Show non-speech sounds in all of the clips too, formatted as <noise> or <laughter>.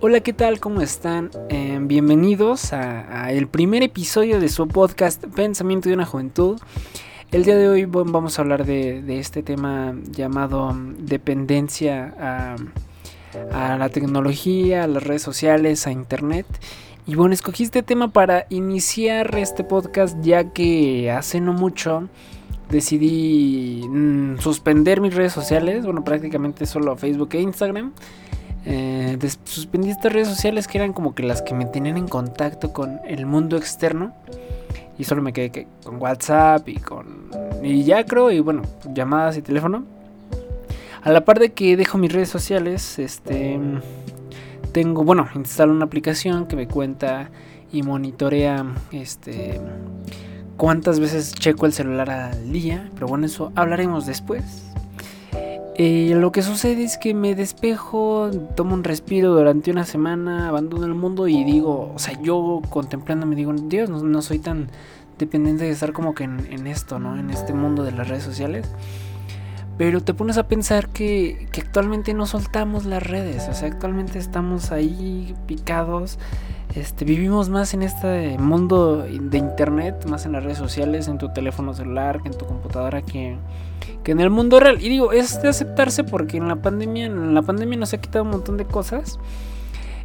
Hola, ¿qué tal? ¿Cómo están? Eh, bienvenidos a, el primer episodio de su podcast Pensamiento de una Juventud. El día de hoy vamos a hablar de, este tema llamado mm, dependencia a, a, la tecnología, a las redes sociales, a internet. Y bueno, escogí este tema para iniciar este podcast ya que hace no mucho decidí mm, suspender mis redes sociales, bueno, prácticamente solo Facebook e Instagram. Eh, suspendí estas redes sociales que eran como que las que me tenían en contacto con el mundo externo. Y solo me quedé con WhatsApp y con... Y ya creo, y bueno, llamadas y teléfono. A la par de que dejo mis redes sociales, este... Tengo, bueno, instalo una aplicación que me cuenta y monitorea, este cuántas veces checo el celular al día, pero bueno, eso hablaremos después. Eh, lo que sucede es que me despejo, tomo un respiro durante una semana, abandono el mundo y digo, o sea, yo contemplando me digo, Dios, no, soy tan dependiente de estar como que en, esto, ¿no? En este mundo de las redes sociales. Pero te pones a pensar que, que actualmente no soltamos las redes, o sea, actualmente estamos ahí picados este, vivimos más en este mundo de internet, más en las redes sociales, en tu teléfono celular, en tu computadora que, en el mundo real. Y digo, es de aceptarse porque en la pandemia, en la pandemia nos ha quitado un montón de cosas.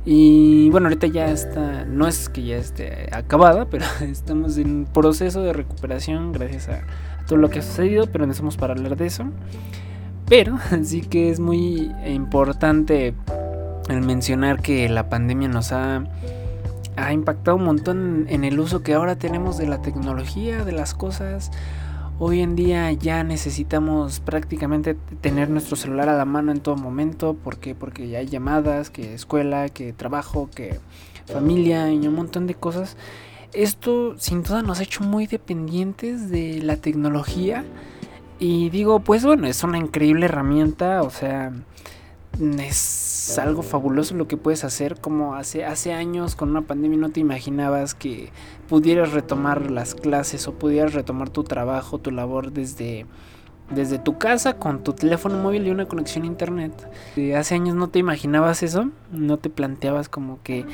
Y bueno, ahorita ya está, no es que ya esté acabada, pero <laughs> estamos en proceso de recuperación gracias a, todo lo que ha sucedido, pero no estamos para hablar de eso. Pero <laughs> sí que es muy importante el mencionar que la pandemia nos ha ha impactado un montón en el uso que ahora tenemos de la tecnología, de las cosas. Hoy en día ya necesitamos prácticamente tener nuestro celular a la mano en todo momento. ¿Por qué? Porque ya hay llamadas, que escuela, que trabajo, que familia y un montón de cosas. Esto sin duda nos ha hecho muy dependientes de la tecnología. Y digo, pues bueno, es una increíble herramienta. O sea, es algo fabuloso lo que puedes hacer. Como hace, hace años con una pandemia no te imaginabas que pudieras retomar las clases o pudieras retomar tu trabajo, tu labor desde, desde tu casa con tu teléfono móvil y una conexión a internet. Hace años no te imaginabas eso, no te planteabas como que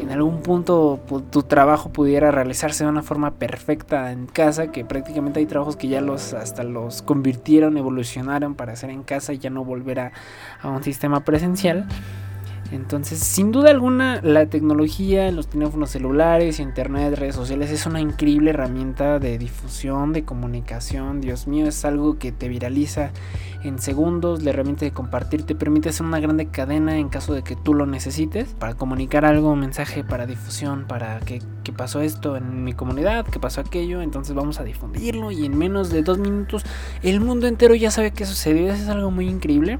en algún punto tu trabajo pudiera realizarse de una forma perfecta en casa, que prácticamente hay trabajos que ya los hasta los convirtieron, evolucionaron para hacer en casa y ya no volver a, a un sistema presencial. Entonces, sin duda alguna, la tecnología, los teléfonos celulares, internet, redes sociales es una increíble herramienta de difusión, de comunicación. Dios mío, es algo que te viraliza en segundos. La herramienta de compartir te permite hacer una grande cadena en caso de que tú lo necesites para comunicar algo, un mensaje para difusión, para que, que pasó esto en mi comunidad, que pasó aquello. Entonces, vamos a difundirlo y en menos de dos minutos el mundo entero ya sabe qué sucedió. Eso es algo muy increíble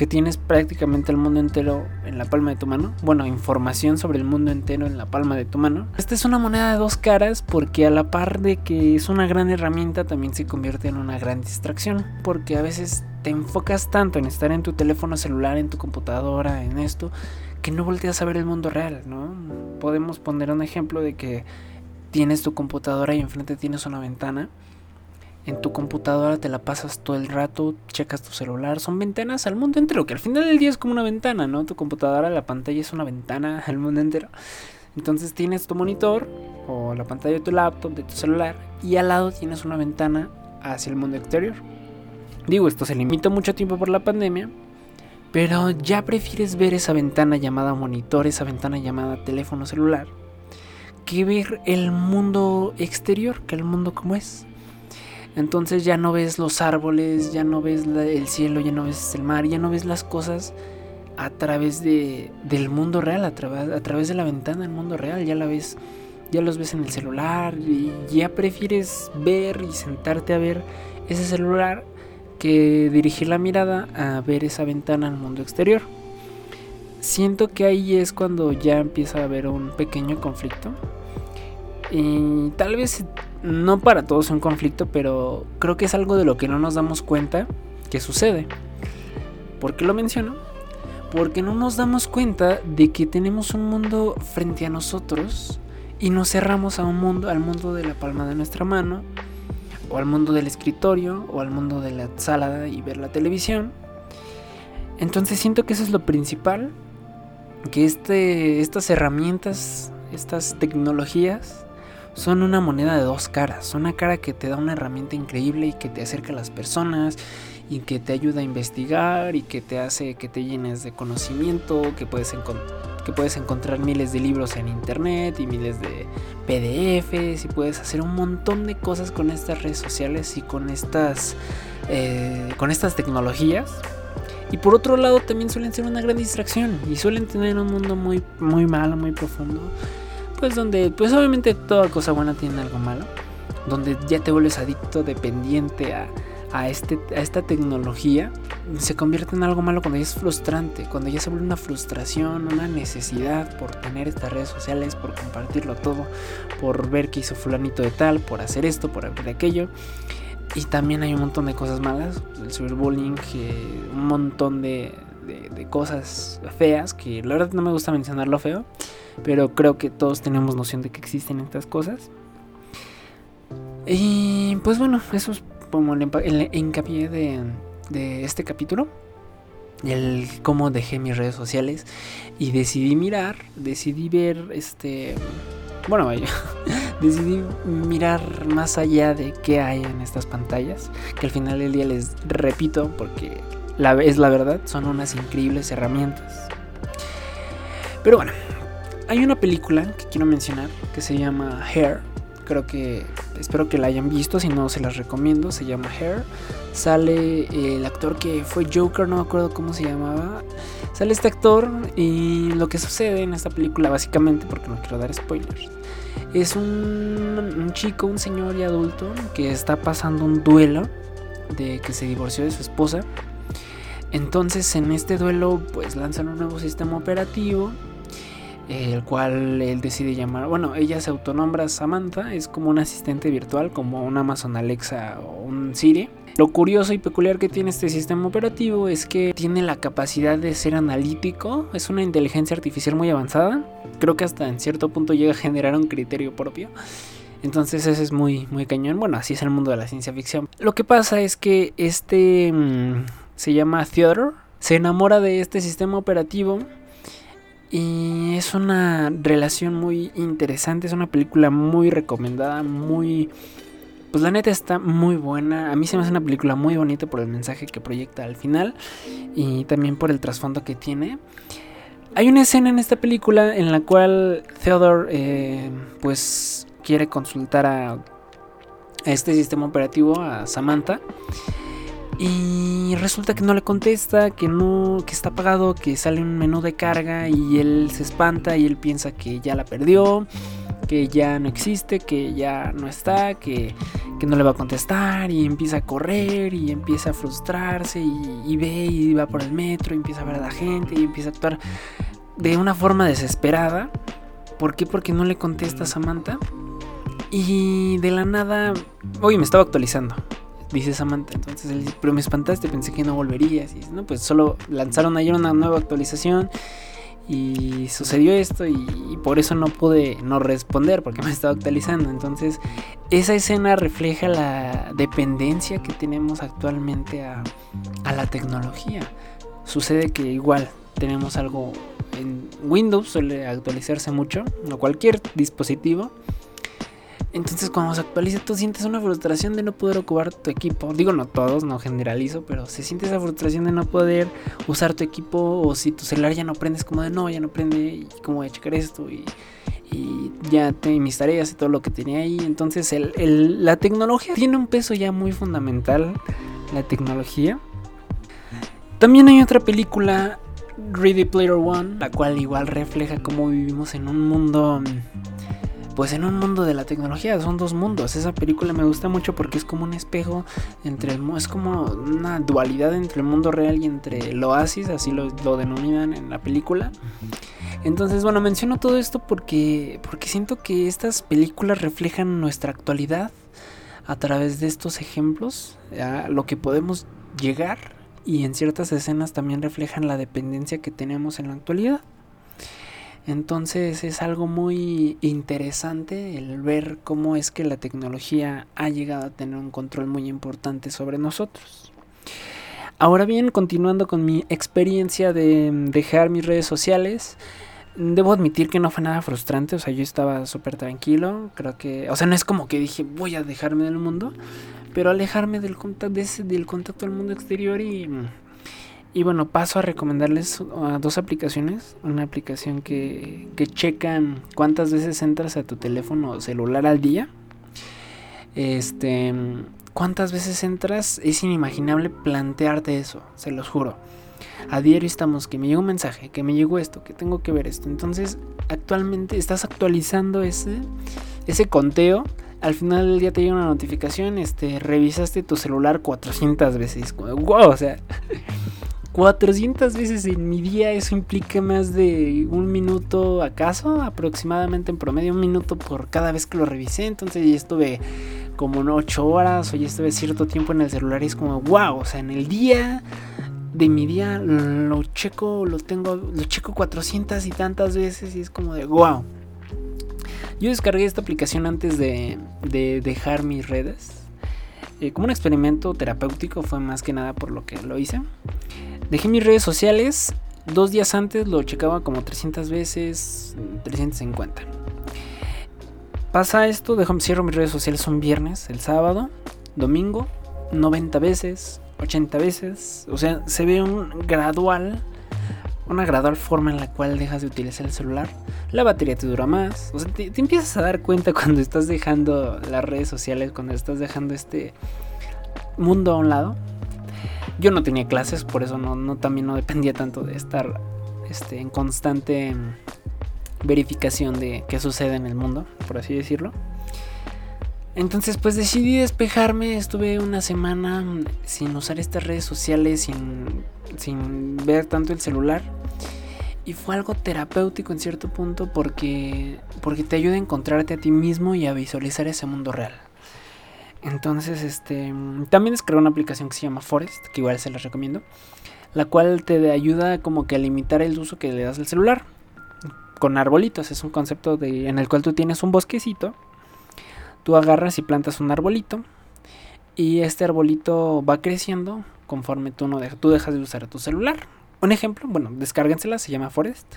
que tienes prácticamente el mundo entero en la palma de tu mano. Bueno, información sobre el mundo entero en la palma de tu mano. Esta es una moneda de dos caras porque a la par de que es una gran herramienta también se convierte en una gran distracción. Porque a veces te enfocas tanto en estar en tu teléfono celular, en tu computadora, en esto, que no volteas a ver el mundo real, ¿no? Podemos poner un ejemplo de que tienes tu computadora y enfrente tienes una ventana en tu computadora te la pasas todo el rato, checas tu celular, son ventanas al mundo entero, que al final del día es como una ventana, ¿no? Tu computadora, la pantalla es una ventana <laughs> al mundo entero. Entonces tienes tu monitor o la pantalla de tu laptop, de tu celular, y al lado tienes una ventana hacia el mundo exterior. Digo, esto se limita mucho tiempo por la pandemia, pero ya prefieres ver esa ventana llamada monitor, esa ventana llamada teléfono celular, que ver el mundo exterior, que el mundo como es. Entonces ya no ves los árboles, ya no ves el cielo, ya no ves el mar, ya no ves las cosas a través de, del mundo real, a, a través de la ventana del mundo real, ya la ves, ya los ves en el celular y ya prefieres ver y sentarte a ver ese celular que dirigir la mirada a ver esa ventana al mundo exterior. Siento que ahí es cuando ya empieza a haber un pequeño conflicto. Y tal vez no para todos un conflicto, pero creo que es algo de lo que no nos damos cuenta que sucede. ¿Por qué lo menciono? Porque no nos damos cuenta de que tenemos un mundo frente a nosotros y nos cerramos a un mundo, al mundo de la palma de nuestra mano, o al mundo del escritorio, o al mundo de la sala y ver la televisión. Entonces siento que eso es lo principal, que este, estas herramientas, estas tecnologías, son una moneda de dos caras. Una cara que te da una herramienta increíble y que te acerca a las personas y que te ayuda a investigar y que te hace que te llenes de conocimiento, que puedes, que puedes encontrar miles de libros en internet y miles de PDFs y puedes hacer un montón de cosas con estas redes sociales y con estas, eh, con estas tecnologías. Y por otro lado también suelen ser una gran distracción y suelen tener un mundo muy, muy malo, muy profundo. Pues donde, pues obviamente toda cosa buena tiene algo malo. Donde ya te vuelves adicto, dependiente a, a, este, a esta tecnología se convierte en algo malo cuando ya es frustrante, cuando ya se vuelve una frustración, una necesidad por tener estas redes sociales, por compartirlo todo, por ver que hizo fulanito de tal, por hacer esto, por hacer aquello. Y también hay un montón de cosas malas, el cyberbullying, un montón de, de, cosas feas, que la verdad no me gusta mencionar lo feo, pero creo que todos tenemos noción de que existen estas cosas. Y pues bueno, eso es como el, hincapié de, este capítulo el cómo dejé mis redes sociales y decidí mirar, decidí ver este bueno, vaya, <laughs> decidí mirar más allá de qué hay en estas pantallas, que al final del día les repito porque es la verdad, son unas increíbles herramientas. Pero bueno, hay una película que quiero mencionar que se llama Hair, creo que espero que la hayan visto, si no se las recomiendo, se llama Hair. Sale el actor que fue Joker, no me acuerdo cómo se llamaba. Sale este actor y lo que sucede en esta película básicamente, porque no quiero dar spoilers, es un, un chico, un señor y adulto que está pasando un duelo de que se divorció de su esposa. Entonces en este duelo pues lanzan un nuevo sistema operativo el cual él decide llamar, bueno, ella se autonombra Samantha, es como un asistente virtual, como un Amazon Alexa o un Siri. Lo curioso y peculiar que tiene este sistema operativo es que tiene la capacidad de ser analítico, es una inteligencia artificial muy avanzada, creo que hasta en cierto punto llega a generar un criterio propio. Entonces ese es muy, muy cañón. Bueno, así es el mundo de la ciencia ficción. Lo que pasa es que este mm, se llama Theodore. Se enamora de este sistema operativo y es una relación muy interesante, es una película muy recomendada, muy... Pues la neta está muy buena. A mí se me hace una película muy bonita por el mensaje que proyecta al final y también por el trasfondo que tiene. Hay una escena en esta película en la cual Theodore eh, pues quiere consultar a, a este sistema operativo, a Samantha. Y resulta que no le contesta, que no, que está apagado, que sale un menú de carga y él se espanta y él piensa que ya la perdió, que ya no existe, que ya no está, que, no le va a contestar y empieza a correr y empieza a frustrarse y, ve y va por el metro y empieza a ver a la gente y empieza a actuar de una forma desesperada. ¿Por qué? Porque no le contesta a Samantha. Y de la nada, oye, me estaba actualizando dice Samantha. Entonces él dice, pero me espantaste, pensé que no volverías. Y no, pues solo lanzaron ayer una nueva actualización y sucedió esto y, por eso no pude no responder porque me estaba actualizando. Entonces esa escena refleja la dependencia que tenemos actualmente a, a la tecnología. Sucede que igual tenemos algo en Windows, suele actualizarse mucho, o cualquier dispositivo entonces cuando se actualiza tú sientes una frustración de no poder ocupar tu equipo. Digo no todos, no generalizo, pero se siente esa frustración de no poder usar tu equipo o si tu celular ya no prendes como de no, ya no prende y cómo voy a checar esto y, ya tengo mis tareas y todo lo que tenía ahí. Entonces la tecnología tiene un peso ya muy fundamental, la tecnología. También hay otra película, Ready Player One, la cual igual refleja cómo vivimos en un mundo pues en un mundo de la tecnología son dos mundos. Esa película me gusta mucho porque es como un espejo entre el es como una dualidad entre el mundo real y entre el oasis, así lo, denominan en la película. Entonces, bueno, menciono todo esto porque porque siento que estas películas reflejan nuestra actualidad a través de estos ejemplos, lo que podemos llegar y en ciertas escenas también reflejan la dependencia que tenemos en la actualidad. Entonces es algo muy interesante el ver cómo es que la tecnología ha llegado a tener un control muy importante sobre nosotros. Ahora bien, continuando con mi experiencia de dejar mis redes sociales, debo admitir que no fue nada frustrante, o sea, yo estaba súper tranquilo, creo que, o sea, no es como que dije voy a dejarme del mundo, pero alejarme del contacto, del contacto al mundo exterior y, y bueno, paso a recomendarles dos aplicaciones, una aplicación que, que checa cuántas veces entras a tu teléfono celular al día, este cuántas veces entras, es inimaginable plantearte eso, se los juro. A diario estamos, que me llegó un mensaje, que me llegó esto, que tengo que ver esto. Entonces, actualmente estás actualizando ese, ese conteo. Al final del día te llega una notificación, este, revisaste tu celular 400 veces. Wow, o sea, 400 veces en mi día, eso implica más de un minuto acaso, aproximadamente en promedio un minuto por cada vez que lo revisé. Entonces ya estuve como 8 horas o ya estuve cierto tiempo en el celular y es como, wow, o sea, en el día de mi día lo checo, lo tengo, lo checo 400 y tantas veces y es como de, wow. Yo descargué esta aplicación antes de, de dejar mis redes. Eh, como un experimento terapéutico fue más que nada por lo que lo hice. Dejé mis redes sociales. Dos días antes lo checaba como 300 veces, 350. Pasa esto, dejo, cierro mis redes sociales un viernes, el sábado, domingo, 90 veces, 80 veces. O sea, se ve un gradual, una gradual forma en la cual dejas de utilizar el celular. La batería te dura más. O sea, te, empiezas a dar cuenta <laughs> cuando estás dejando las redes sociales, cuando estás dejando este mundo a un lado. Yo no tenía clases, por eso no, no también no dependía tanto de estar este, en constante verificación de qué sucede en el mundo, por así decirlo. Entonces pues decidí despejarme, estuve una semana sin usar estas redes sociales, sin, sin ver tanto el celular. Y fue algo terapéutico en cierto punto porque, porque te ayuda a encontrarte a ti mismo y a visualizar ese mundo real. Entonces, este, también descargué una aplicación que se llama Forest, que igual se las recomiendo, la cual te ayuda como que a limitar el uso que le das al celular con arbolitos. Es un concepto de, en el cual tú tienes un bosquecito. Tú agarras y plantas un arbolito. Y este arbolito va creciendo conforme tú, no tú dejas de usar tu celular. Un ejemplo, bueno, descárguensela, se llama Forest.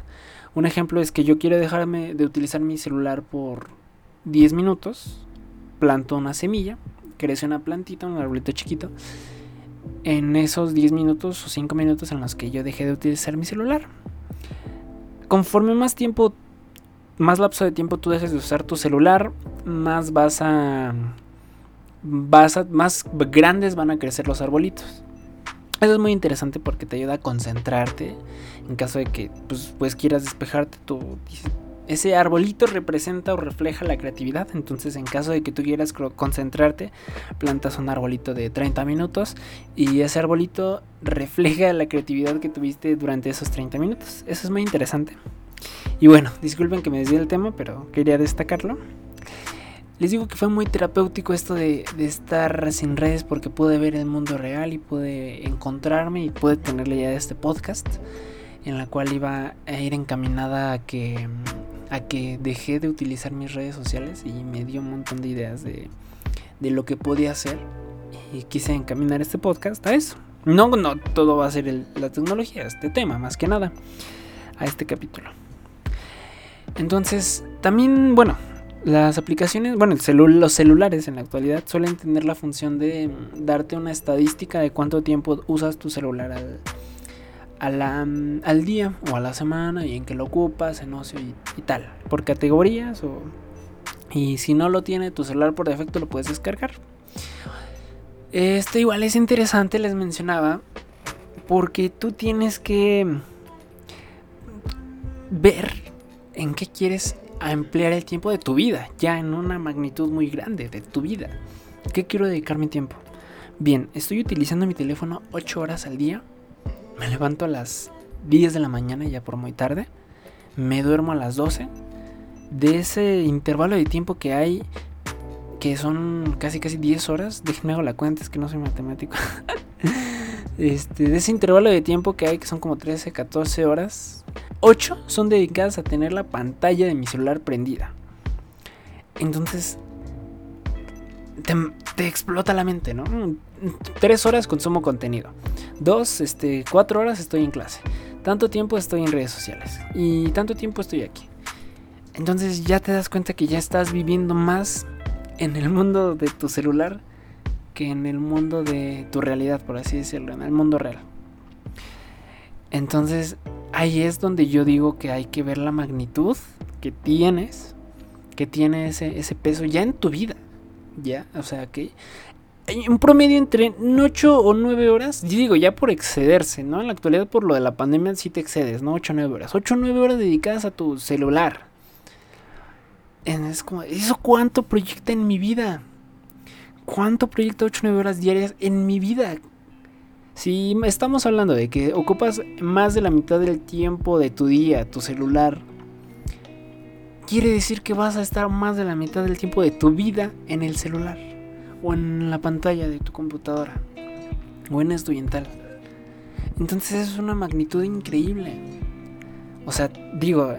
Un ejemplo es que yo quiero dejarme de utilizar mi celular por 10 minutos. Planto una semilla, crece una plantita, un arbolito chiquito. En esos 10 minutos o 5 minutos en los que yo dejé de utilizar mi celular conforme más tiempo, más lapso de tiempo tú dejes de usar tu celular, más vas a, vas a, más grandes van a crecer los arbolitos. Eso es muy interesante porque te ayuda a concentrarte en caso de que pues, pues quieras despejarte tu ese arbolito representa o refleja la creatividad. Entonces, en caso de que tú quieras concentrarte, plantas un arbolito de 30 minutos y ese arbolito refleja la creatividad que tuviste durante esos 30 minutos. Eso es muy interesante. Y bueno, disculpen que me desvíe el tema, pero quería destacarlo. Les digo que fue muy terapéutico esto de, de, estar sin redes porque pude ver el mundo real y pude encontrarme y pude tenerle ya este podcast en la cual iba a ir encaminada a que a que dejé de utilizar mis redes sociales y me dio un montón de ideas de, de lo que podía hacer y quise encaminar este podcast a eso. No, no, todo va a ser la tecnología, este tema, más que nada, a este capítulo. Entonces, también, bueno, las aplicaciones, bueno, los celulares en la actualidad suelen tener la función de darte una estadística de cuánto tiempo usas tu celular al, al día o a la semana y en que lo ocupas, en ocio y, tal, por categorías o... Y si no lo tiene tu celular por defecto lo puedes descargar. Esto igual es interesante, les mencionaba, porque tú tienes que ver en qué quieres emplear el tiempo de tu vida, ya en una magnitud muy grande de tu vida. ¿Qué quiero dedicar mi tiempo? Bien, estoy utilizando mi teléfono 8 horas al día me levanto a las 10 de la mañana, ya por muy tarde. Me duermo a las 12. De ese intervalo de tiempo que hay, que son casi casi 10 horas, déjenme hago la cuenta, es que no soy matemático. <laughs> este, de ese intervalo de tiempo que hay, que son como 13, 14 horas, 8 son dedicadas a tener la pantalla de mi celular prendida. Entonces, te, te explota la mente, ¿no? tres horas consumo contenido. Dos, este, cuatro horas estoy en clase. Tanto tiempo estoy en redes sociales. Y tanto tiempo estoy aquí. Entonces ya te das cuenta que ya estás viviendo más en el mundo de tu celular que en el mundo de tu realidad, por así decirlo, en el mundo real. Entonces ahí es donde yo digo que hay que ver la magnitud que tienes, que tiene ese, ese peso ya en tu vida. Ya, o sea que un promedio entre 8 o 9 horas, yo digo ya por excederse, ¿no? En la actualidad por lo de la pandemia sí te excedes, ¿no? 8 o 9 horas. 8 o 9 horas dedicadas a tu celular. Es como, ¿eso cuánto proyecta en mi vida? ¿Cuánto proyecta 8 o 9 horas diarias en mi vida? Si estamos hablando de que ocupas más de la mitad del tiempo de tu día, tu celular, quiere decir que vas a estar más de la mitad del tiempo de tu vida en el celular o en la pantalla de tu computadora o en esto y en tal. Entonces es una magnitud increíble. O sea, digo,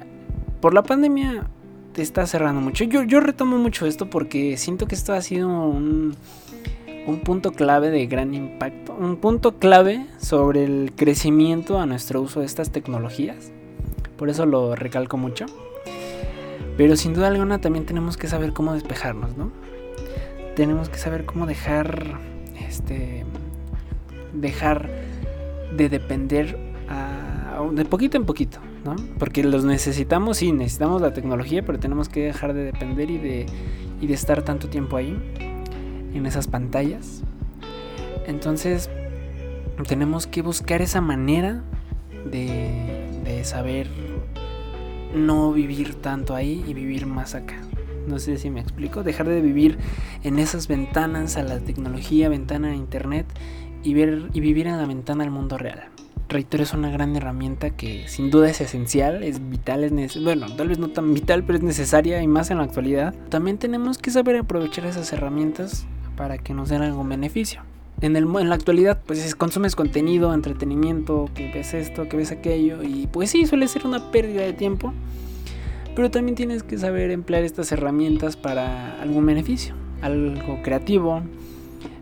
por la pandemia te está cerrando mucho. Yo, yo retomo mucho esto porque siento que esto ha sido un, un punto clave de gran impacto. Un punto clave sobre el crecimiento a nuestro uso de estas tecnologías. Por eso lo recalco mucho. Pero sin duda alguna también tenemos que saber cómo despejarnos, ¿no? Tenemos que saber cómo dejar, este, dejar de depender de poquito en poquito, porque los necesitamos, sí, necesitamos la tecnología, pero tenemos que dejar de depender y de, y de estar tanto tiempo ahí, en esas pantallas. Entonces, tenemos que buscar esa manera de, de saber no vivir tanto ahí y vivir más acá. No sé si me explico. Dejar de vivir en esas ventanas a la tecnología, ventana a internet y, ver, y vivir en la ventana al mundo real reitero, es una gran herramienta que sin duda es esencial, es vital, es bueno, tal vez no tan vital, pero es necesaria y más en la actualidad. También tenemos que saber aprovechar esas herramientas para que nos den algún beneficio. En, el, en la actualidad, pues consumes contenido, entretenimiento, que ves esto, que ves aquello, y pues sí, suele ser una pérdida de tiempo, pero también tienes que saber emplear estas herramientas para algún beneficio, algo creativo,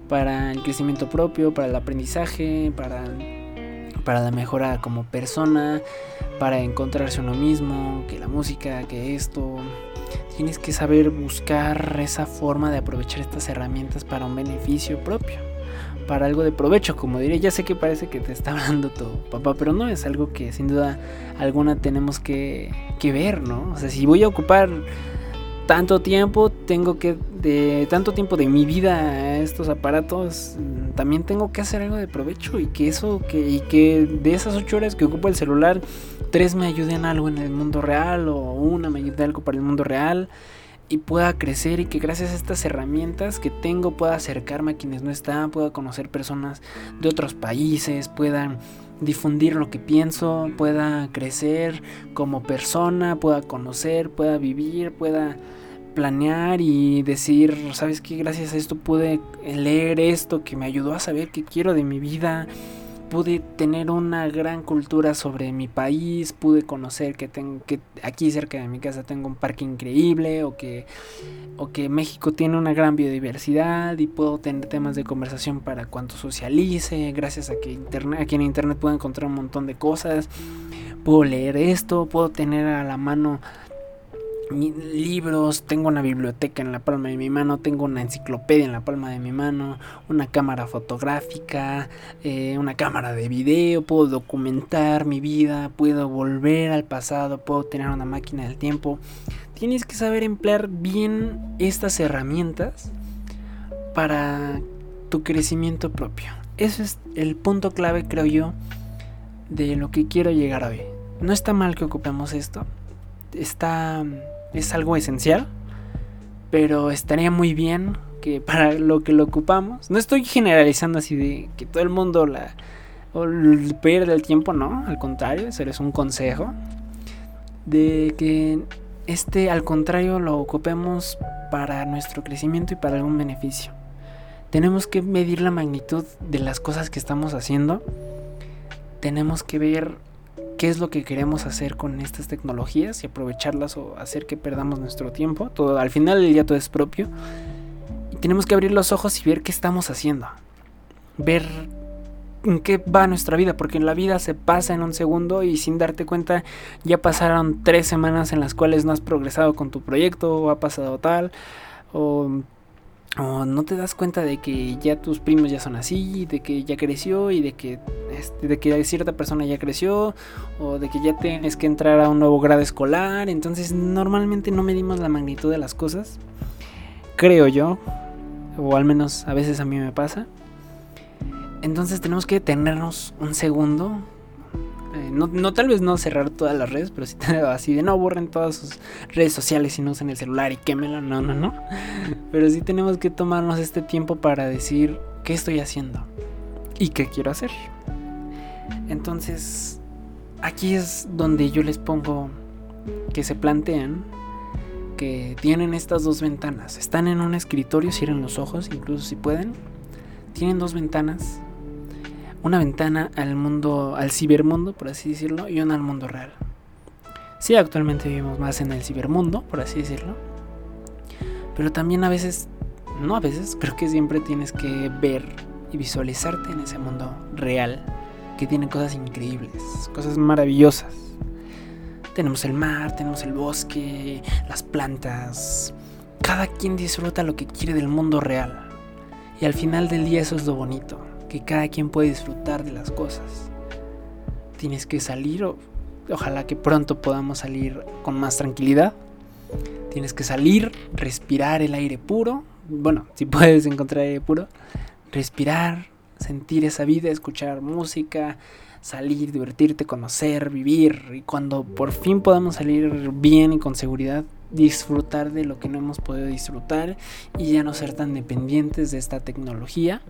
para el crecimiento propio, para el aprendizaje, para para la mejora como persona, para encontrarse uno mismo, que la música, que esto. Tienes que saber buscar esa forma de aprovechar estas herramientas para un beneficio propio, para algo de provecho, como diré. Ya sé que parece que te está hablando tu papá, pero no es algo que sin duda alguna tenemos que, que ver, ¿no? O sea, si voy a ocupar tanto tiempo, tengo que, de tanto tiempo de mi vida a estos aparatos, también tengo que hacer algo de provecho y que eso, que, y que de esas ocho horas que ocupo el celular, tres me ayuden algo en el mundo real o una me ayude algo para el mundo real y pueda crecer y que gracias a estas herramientas que tengo pueda acercarme a quienes no están, pueda conocer personas de otros países, puedan difundir lo que pienso, pueda crecer como persona, pueda conocer, pueda vivir, pueda planear y decir, ¿sabes qué? Gracias a esto pude leer esto que me ayudó a saber qué quiero de mi vida pude tener una gran cultura sobre mi país, pude conocer que tengo que aquí cerca de mi casa tengo un parque increíble o que o que México tiene una gran biodiversidad y puedo tener temas de conversación para cuando socialice, gracias a que internet aquí en internet puedo encontrar un montón de cosas. Puedo leer esto, puedo tener a la mano libros, tengo una biblioteca en la palma de mi mano, tengo una enciclopedia en la palma de mi mano, una cámara fotográfica, eh, una cámara de video, puedo documentar mi vida, puedo volver al pasado, puedo tener una máquina del tiempo. Tienes que saber emplear bien estas herramientas para tu crecimiento propio. Ese es el punto clave, creo yo, de lo que quiero llegar hoy. No está mal que ocupemos esto. Está es algo esencial, pero estaría muy bien que para lo que lo ocupamos, no estoy generalizando así de que todo el mundo la pierde el tiempo, no, al contrario, eso es un consejo de que este al contrario lo ocupemos para nuestro crecimiento y para algún beneficio. Tenemos que medir la magnitud de las cosas que estamos haciendo. Tenemos que ver qué es lo que queremos hacer con estas tecnologías y aprovecharlas o hacer que perdamos nuestro tiempo. Todo, al final del día todo es propio. Y tenemos que abrir los ojos y ver qué estamos haciendo. ver en qué va nuestra vida, porque en la vida se pasa en un segundo y sin darte cuenta ya pasaron tres semanas en las cuales no has progresado con tu proyecto o ha pasado tal no te das cuenta de que ya tus primos ya son así, de que ya creció y de que, este, de que cierta persona ya creció o de que ya tienes que entrar a un nuevo grado escolar, entonces normalmente no medimos la magnitud de las cosas, creo yo, o al menos a veces a mí me pasa. Entonces tenemos que detenernos un segundo. Eh, no, tal vez no cerrar todas las redes, pero sí así de no borren todas sus redes sociales y no usen el celular y quémelo. No, no, no. <laughs> Pero sí tenemos que tomarnos este tiempo para decir qué estoy haciendo y qué quiero hacer. Entonces, aquí es donde yo les pongo que se plantean que tienen estas dos ventanas. Están en un escritorio, cierren los ojos, incluso si pueden. Tienen dos ventanas una ventana al mundo, al cibermundo, por así decirlo, y una al mundo real. Sí, actualmente vivimos más en el cibermundo, por así decirlo. Pero también a veces, no a veces, creo que siempre tienes que ver y visualizarte en ese mundo real, que tiene cosas increíbles, cosas maravillosas. Tenemos el mar, tenemos el bosque, las plantas. Cada quien disfruta lo que quiere del mundo real. Y al final del día eso es lo bonito que cada quien puede disfrutar de las cosas. Tienes que salir, o, ojalá que pronto podamos salir con más tranquilidad. Tienes que salir, respirar el aire puro. Bueno, <laughs> si puedes encontrar aire puro, respirar, sentir esa vida, escuchar música, salir, divertirte, conocer, vivir. Y cuando por fin podamos salir bien y con seguridad, disfrutar de lo que no hemos podido disfrutar y ya no ser tan dependientes de esta tecnología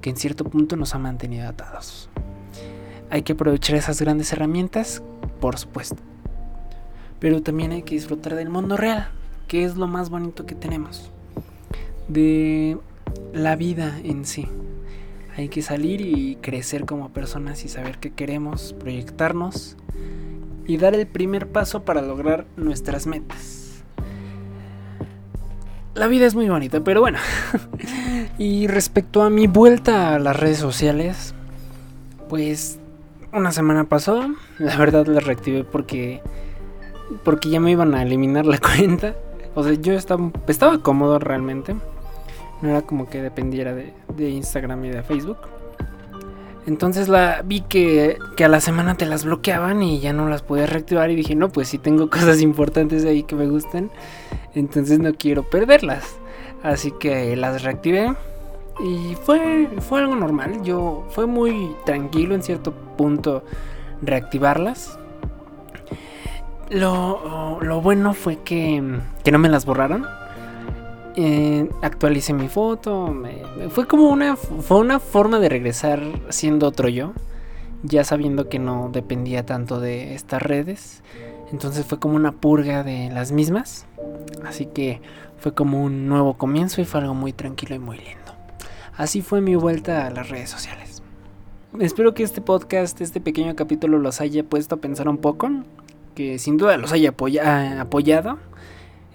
que en cierto punto nos ha mantenido atados. Hay que aprovechar esas grandes herramientas, por supuesto. Pero también hay que disfrutar del mundo real, que es lo más bonito que tenemos. De la vida en sí. Hay que salir y crecer como personas y saber qué queremos, proyectarnos y dar el primer paso para lograr nuestras metas la vida es muy bonita, pero bueno. <laughs> y respecto a mi vuelta a las redes sociales, pues una semana pasó. La verdad la reactivé porque porque ya me iban a eliminar la <laughs> cuenta. O sea, yo estaba, estaba cómodo realmente. No era como que dependiera de, de Instagram y de Facebook. Entonces la vi que, que, a la semana te las bloqueaban y ya no las podías reactivar y dije, no, pues si tengo <laughs> cosas importantes ahí que me gustan, entonces no quiero perderlas. Así que las reactivé y fue, fue algo normal. Yo fue muy tranquilo en cierto punto reactivarlas. Lo, lo bueno fue que, que no me las borraron eh, actualicé mi foto. fue como una, fue una forma de regresar siendo otro yo. Ya sabiendo que no dependía tanto de estas redes. Entonces fue como una purga de las mismas. Así que fue como un nuevo comienzo y fue algo muy tranquilo y muy lindo. Así fue mi vuelta a las redes sociales. Espero que este podcast, este pequeño capítulo los haya puesto a pensar un poco. Que sin duda los haya apoyado.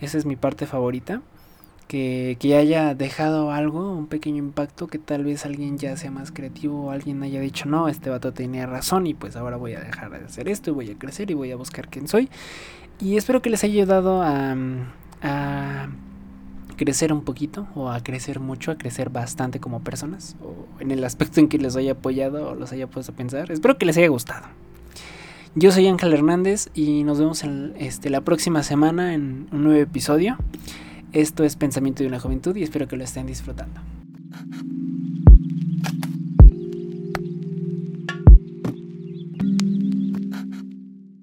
Esa es mi parte favorita que, haya dejado algo, un pequeño impacto, que tal vez alguien ya sea más creativo o alguien haya dicho, no, este vato tenía razón y pues ahora voy a dejar de hacer esto y voy a crecer y voy a buscar quién soy. Y espero que les haya ayudado a, a crecer un poquito o a crecer mucho, a crecer bastante como personas o en el aspecto en que les haya apoyado o los haya puesto a pensar. Espero que les haya gustado. Yo soy Ángel Hernández y nos vemos este, la próxima semana en un nuevo episodio. Esto es Pensamiento de una Juventud y espero que lo estén disfrutando.